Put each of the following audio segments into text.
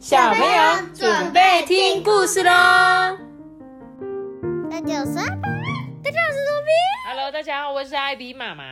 小朋友准备听故事喽！大家好，我是阿爸，大家好，我是多比。Hello，大家好，我是艾比妈妈。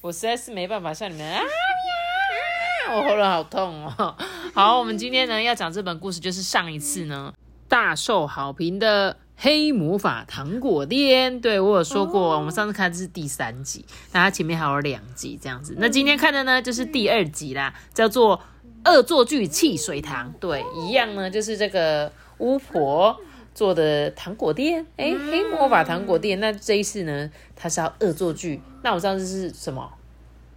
我实在是没办法像你们啊呀，我喉咙好痛哦。好，我们今天呢要讲这本故事，就是上一次呢大受好评的《黑魔法糖果店》。对我有说过，我们上次看的是第三集，那它前面还有两集这样子。那今天看的呢就是第二集啦，叫做《恶作剧汽水糖》。对，一样呢，就是这个巫婆。做的糖果店，哎、黑魔法糖果店。那这一次呢，它是要恶作剧。那我上次是什么？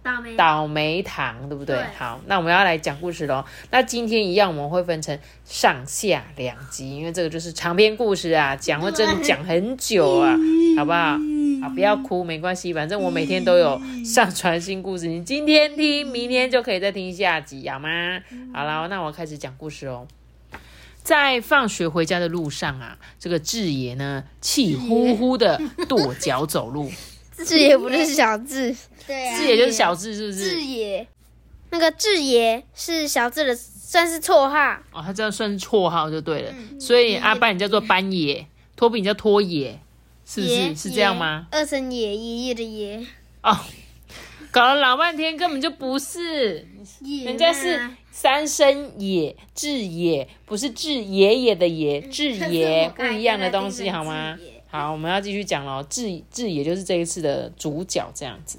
倒霉倒霉糖，对不对？对好，那我们要来讲故事喽。那今天一样，我们会分成上下两集，因为这个就是长篇故事啊，讲会真的讲很久啊，好不好？啊，不要哭，没关系，反正我每天都有上传新故事，你今天听，明天就可以再听下集，好吗？好了，那我开始讲故事哦。在放学回家的路上啊，这个智爷呢气呼呼的跺脚走路，智爷不是小智，对啊，智爷就是小智，是不是？智爷，那个智爷是小智的，算是绰号。哦，他这样算是绰号就对了。所以阿班你叫做班爷，托比你叫托爷，是不是？是这样吗？二声爷，爷爷的爷，哦，搞了老半天根本就不是，人家是三声爷，智爷，不是智爷爷的爷，智爷 不一样的东西好吗？好，我们要继续讲喽。智智也就是这一次的主角，这样子。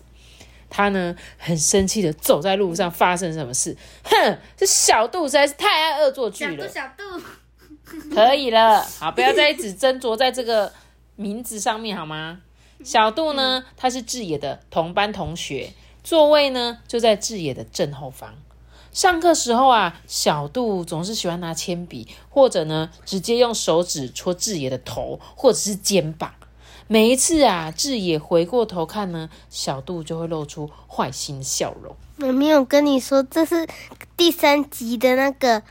他呢很生气的走在路上，发生什么事？哼，这小度实在是太爱恶作剧了。小度，可以了，好，不要再一直斟酌在这个名字上面好吗？小度呢，他是智野的同班同学，座位呢就在智野的正后方。上课时候啊，小杜总是喜欢拿铅笔，或者呢直接用手指戳智野的头或者是肩膀。每一次啊，智野回过头看呢，小杜就会露出坏心的笑容。我没有跟你说这是第三集的那个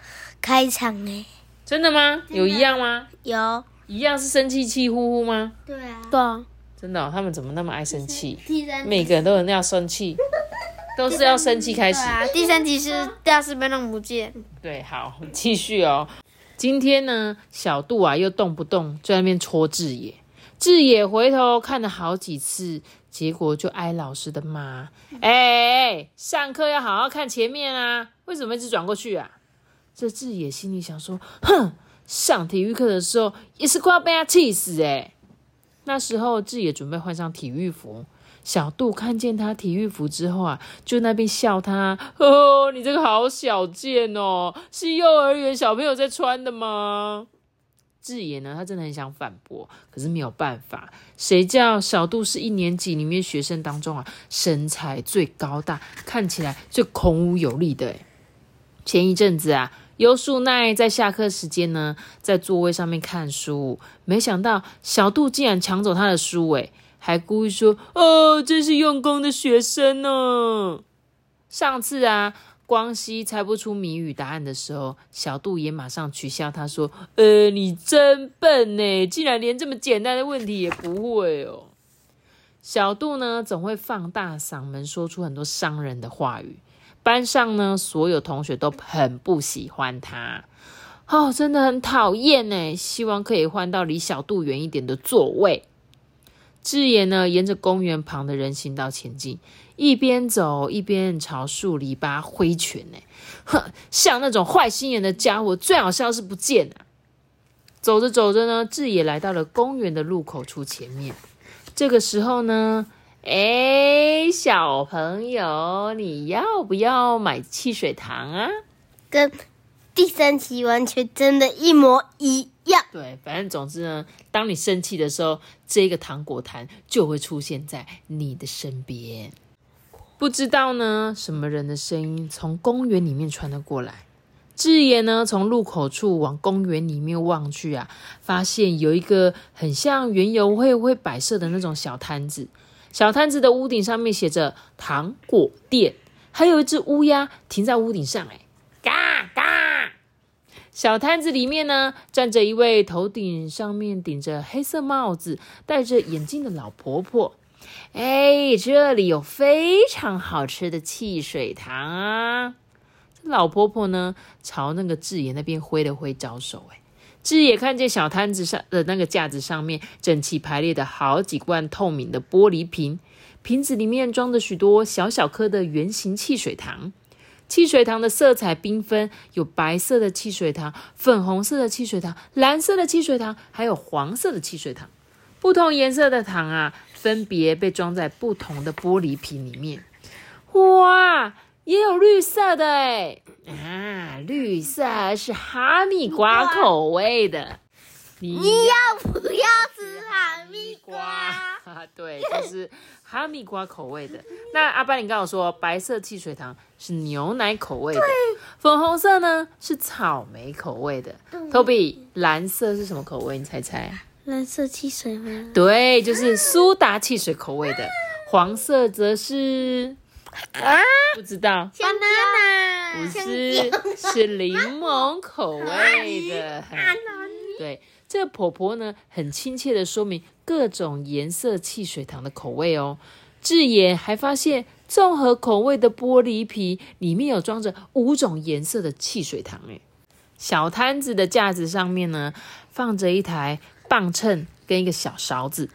开场哎，真的吗？有一样吗？有，一样是生气气呼呼吗？对啊，对啊，真的哦、他们怎么那么爱生气？第三每个人都有要生气，都是要生气开始。啊，第三集是大师被弄不见，对，好，继续哦。今天呢，小杜啊又动不动就在那边戳智野，智野回头看了好几次，结果就挨老师的骂。哎、上课要好好看前面啊，为什么一直转过去啊？这智野心里想说，哼，上体育课的时候也是快要被他气死哎、那时候智野准备换上体育服，小杜看见他体育服之后啊，就那边笑他，哦，你这个好小件哦，是幼儿园小朋友在穿的吗？智妍呢，他真的很想反驳，可是没有办法。谁叫小杜是一年级里面学生当中啊，身材最高大，看起来最孔武有力的前一阵子啊，优树奈在下课时间呢，在座位上面看书，没想到小杜竟然抢走他的书，诶，还故意说：“哦，真是用功的学生呢。”上次啊，光熙猜不出谜语答案的时候，小杜也马上取笑他说：“呃，你真笨呢，竟然连这么简单的问题也不会哦。”小杜呢，总会放大嗓门说出很多伤人的话语。班上呢，所有同学都很不喜欢他，哦，真的很讨厌呢。希望可以换到离小杜远一点的座位。智野呢，沿着公园旁的人行道前进，一边走一边朝树篱笆挥拳呢。哼，像那种坏心眼的家伙，最好笑是不见啊。走着走着呢，智野来到了公园的入口处前面。这个时候呢，哎，小朋友，你要不要买汽水糖啊？跟第三期完全真的一模一样。对，反正总之呢，当你生气的时候，这个糖果坛就会出现在你的身边。不知道呢，什么人的声音从公园里面传了过来。智爷呢，从入口处往公园里面望去啊，发现有一个很像园游会会摆设的那种小摊子。小摊子的屋顶上面写着“糖果店”，还有一只乌鸦停在屋顶上，哎，嘎嘎。小摊子里面呢，站着一位头顶上面顶着黑色帽子、戴着眼镜的老婆婆。哎，这里有非常好吃的汽水糖啊！老婆婆呢，朝那个智野那边挥了挥招手。哎，智野看见小摊子上的那个架子上面整齐排列的好几罐透明的玻璃瓶，瓶子里面装着许多小小颗的圆形汽水糖。汽水糖的色彩缤纷，有白色的汽水糖、粉红色的汽水糖、蓝色的汽水糖，还有黄色的汽水糖。不同颜色的糖啊，分别被装在不同的玻璃瓶里面。哇，也有绿色的哎！啊，绿色是哈密瓜口味的。你要不要吃哈密瓜？啊，对，就是哈密瓜口味的。那阿班，你刚我说白色汽水糖是牛奶口味的，粉红色呢是草莓口味的。Toby，蓝色是什么口味？你猜猜？蓝色汽水吗？对，就是苏打汽水口味的。黄色则是啊，不知道。香蕉不是，是柠檬口味的。对，这个婆婆呢，很亲切的说明各种颜色汽水糖的口味哦。智野还发现，综合口味的玻璃瓶里面有装着五种颜色的汽水糖。诶小摊子的架子上面呢，放着一台。磅秤跟一个小勺子，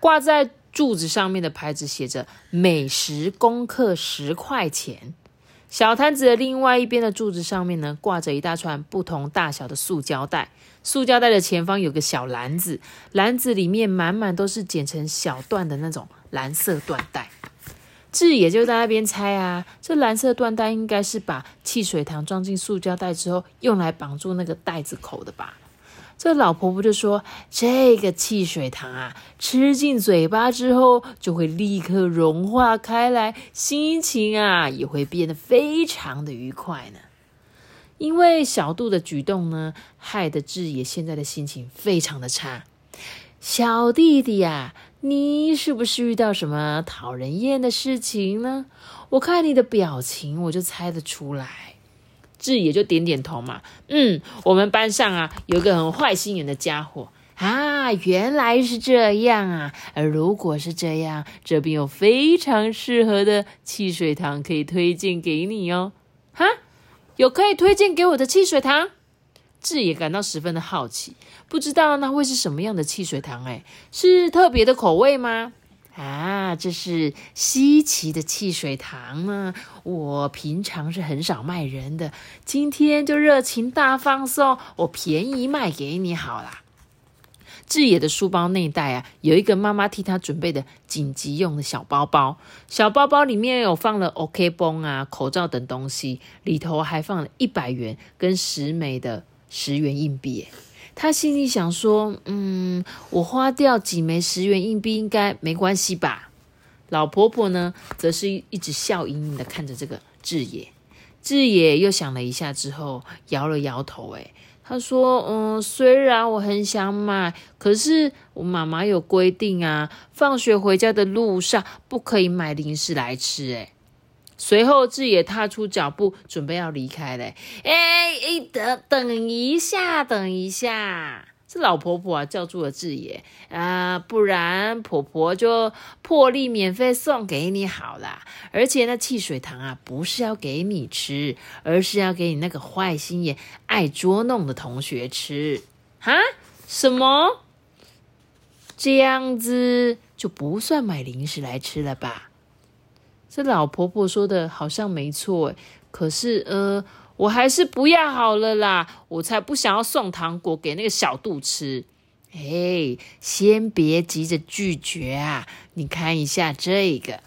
挂在柱子上面的牌子写着“每十公克十块钱”。小摊子的另外一边的柱子上面呢，挂着一大串不同大小的塑胶袋。塑胶袋的前方有个小篮子，篮子里面满满都是剪成小段的那种蓝色缎带。智也就在那边猜啊，这蓝色缎带应该是把汽水糖装进塑胶袋之后，用来绑住那个袋子口的吧。这老婆婆就说：“这个汽水糖啊，吃进嘴巴之后就会立刻融化开来，心情啊也会变得非常的愉快呢。因为小杜的举动呢，害得智也现在的心情非常的差。小弟弟呀，你是不是遇到什么讨人厌的事情呢？我看你的表情，我就猜得出来。”智野就点点头嘛，嗯，我们班上啊有个很坏心眼的家伙啊，原来是这样啊，而如果是这样，这边有非常适合的汽水糖可以推荐给你哦，哈，有可以推荐给我的汽水糖，智也感到十分的好奇，不知道那会是什么样的汽水糖？哎，是特别的口味吗？啊，这是稀奇的汽水糖呢！我平常是很少卖人的，今天就热情大放送，我便宜卖给你好啦。智野的书包内袋啊，有一个妈妈替他准备的紧急用的小包包，小包包里面有放了 OK 绷啊、口罩等东西，里头还放了一百元跟十枚的十元硬币。他心里想说：“嗯，我花掉几枚十元硬币应该没关系吧？”老婆婆呢，则是一直笑盈盈的看着这个智野。智野又想了一下之后，摇了摇头。诶他说：“嗯，虽然我很想买，可是我妈妈有规定啊，放学回家的路上不可以买零食来吃。”诶随后，志野踏出脚步，准备要离开嘞。哎哎，等等一下，等一下！这老婆婆啊，叫住了智也啊，不然婆婆就破例免费送给你好啦。而且那汽水糖啊，不是要给你吃，而是要给你那个坏心眼、爱捉弄的同学吃。哈？什么？这样子就不算买零食来吃了吧？这老婆婆说的好像没错，可是呃，我还是不要好了啦，我才不想要送糖果给那个小杜吃。哎，先别急着拒绝啊，你看一下这个。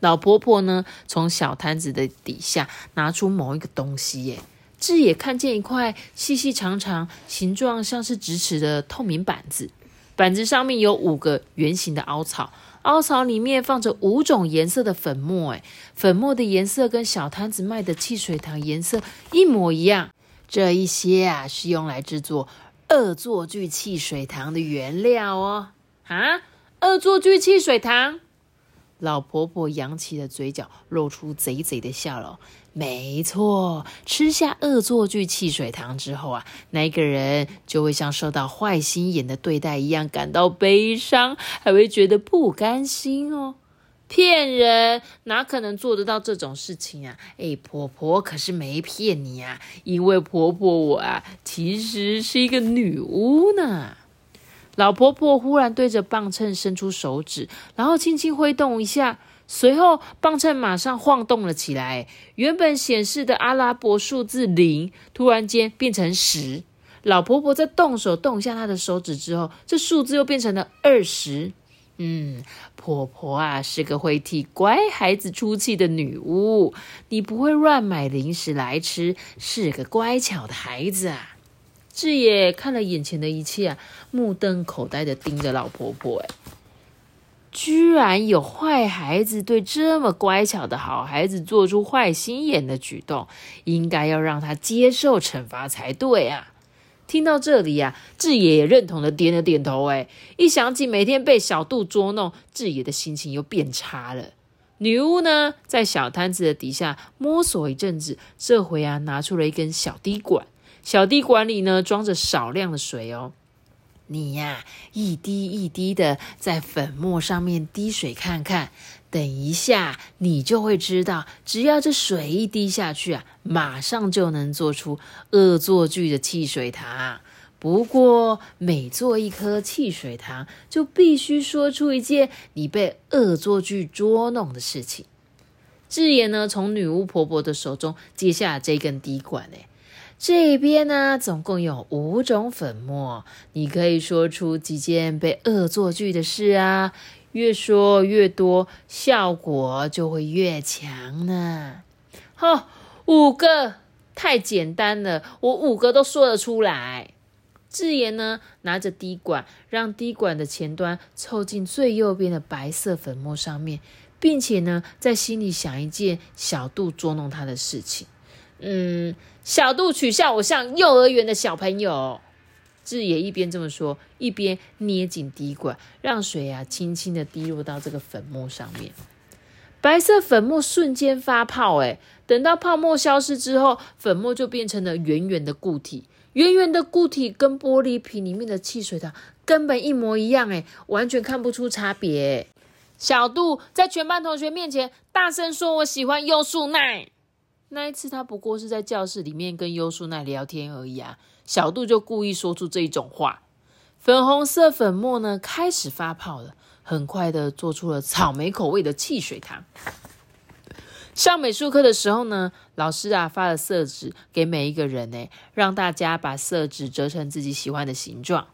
老婆婆呢，从小摊子的底下拿出某一个东西，耶，智也看见一块细细长长、形状像是直尺的透明板子，板子上面有五个圆形的凹槽。凹槽里面放着五种颜色的粉末，哎，粉末的颜色跟小摊子卖的汽水糖颜色一模一样。这一些啊，是用来制作恶作剧汽水糖的原料哦。啊，恶作剧汽水糖。老婆婆扬起了嘴角，露出贼贼的笑容。没错，吃下恶作剧汽水糖之后啊，那个人就会像受到坏心眼的对待一样感到悲伤，还会觉得不甘心哦。骗人，哪可能做得到这种事情啊？哎，婆婆可是没骗你啊，因为婆婆我啊，其实是一个女巫呢。老婆婆忽然对着磅秤伸出手指，然后轻轻挥动一下，随后磅秤马上晃动了起来。原本显示的阿拉伯数字零，突然间变成十。老婆婆在动手动一下她的手指之后，这数字又变成了二十。嗯，婆婆啊是个会替乖孩子出气的女巫，你不会乱买零食来吃，是个乖巧的孩子啊。智野看了眼前的一切，目瞪口呆的盯着老婆婆，哎，居然有坏孩子对这么乖巧的好孩子做出坏心眼的举动，应该要让他接受惩罚才对啊。听到这里呀，智野也认同的点了点头。哎，一想起每天被小杜捉弄，智野的心情又变差了。女巫呢，在小摊子的底下摸索一阵子，这回啊，拿出了一根小滴管。小滴管里呢，装着少量的水哦。你呀，一滴一滴的在粉末上面滴水看看。等一下，你就会知道，只要这水一滴下去啊，马上就能做出恶作剧的汽水糖。不过，每做一颗汽水糖，就必须说出一件你被恶作剧捉弄的事情。智妍呢，从女巫婆婆的手中接下这根滴管，哎，这边呢，总共有五种粉末，你可以说出几件被恶作剧的事啊。越说越多，效果就会越强呢。好，五个太简单了，我五个都说得出来。智妍呢，拿着滴管，让滴管的前端凑近最右边的白色粉末上面，并且呢，在心里想一件小度捉弄他的事情。嗯，小度取笑我像幼儿园的小朋友。智也一边这么说，一边捏紧滴管，让水啊轻轻的滴落到这个粉末上面。白色粉末瞬间发泡，哎，等到泡沫消失之后，粉末就变成了圆圆的固体。圆圆的固体跟玻璃瓶里面的汽水糖根本一模一样，哎，完全看不出差别。小杜在全班同学面前大声说：“我喜欢优素奈。”那一次他不过是在教室里面跟优树奈聊天而已啊。小杜就故意说出这一种话，粉红色粉末呢开始发泡了，很快的做出了草莓口味的汽水糖。上美术课的时候呢，老师啊发了色纸给每一个人呢，让大家把色纸折成自己喜欢的形状。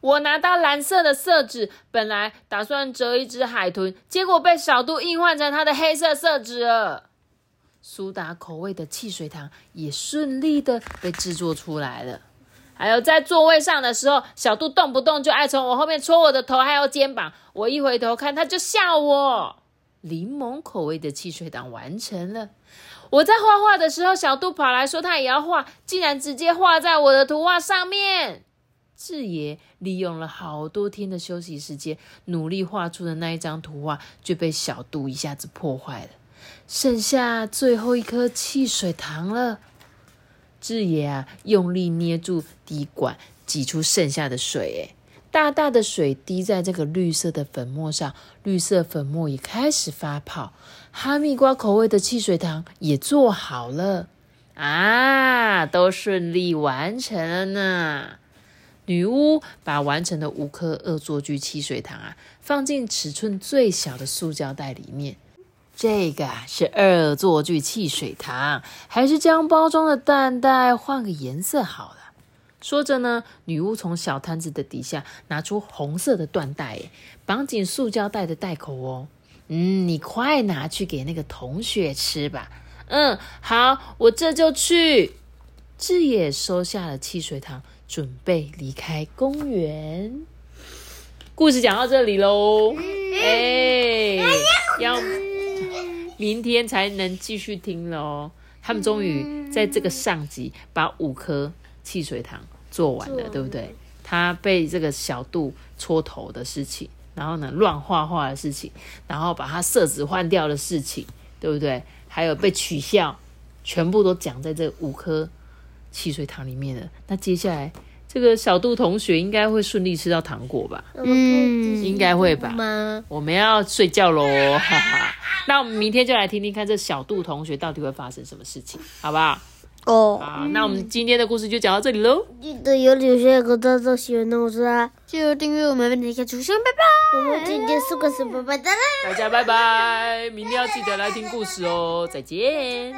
我拿到蓝色的色纸，本来打算折一只海豚，结果被小杜硬换成他的黑色色纸了。苏打口味的汽水糖也顺利的被制作出来了。还有在座位上的时候，小杜动不动就爱从我后面戳我的头，还有肩膀。我一回头看，他就笑我。柠檬口味的汽水糖完成了。我在画画的时候，小杜跑来说他也要画，竟然直接画在我的图画上面。智爷利用了好多天的休息时间，努力画出的那一张图画，就被小杜一下子破坏了。剩下最后一颗汽水糖了，智野啊，用力捏住滴管，挤出剩下的水。哎，大大的水滴在这个绿色的粉末上，绿色粉末也开始发泡。哈密瓜口味的汽水糖也做好了啊，都顺利完成了呢。女巫把完成的五颗恶作剧汽水糖啊，放进尺寸最小的塑胶袋里面。这个是恶作剧汽水糖，还是将包装的蛋袋换个颜色好了。说着呢，女巫从小摊子的底下拿出红色的缎带，绑紧塑胶袋的袋口哦。嗯，你快拿去给那个同学吃吧。嗯，好，我这就去。智野收下了汽水糖，准备离开公园。故事讲到这里喽。哎，要。明天才能继续听喽。他们终于在这个上集把五颗汽水糖做完了，对不对？他被这个小度戳头的事情，然后呢乱画画的事情，然后把他色纸换掉的事情，对不对？还有被取笑，全部都讲在这五颗汽水糖里面了。那接下来这这个小杜同学应该会顺利吃到糖果吧？嗯，应该会吧。我们要睡觉喽，哈哈。那我们明天就来听听看这小杜同学到底会发生什么事情，好不好？哦，好，那我们今天的故事就讲到这里喽。记得有留下个大大喜欢的我说啊，记得订阅我们，每天出现，拜拜。我们今天是个什么拜拜啦？大家拜拜，明天要记得来听故事哦，再见。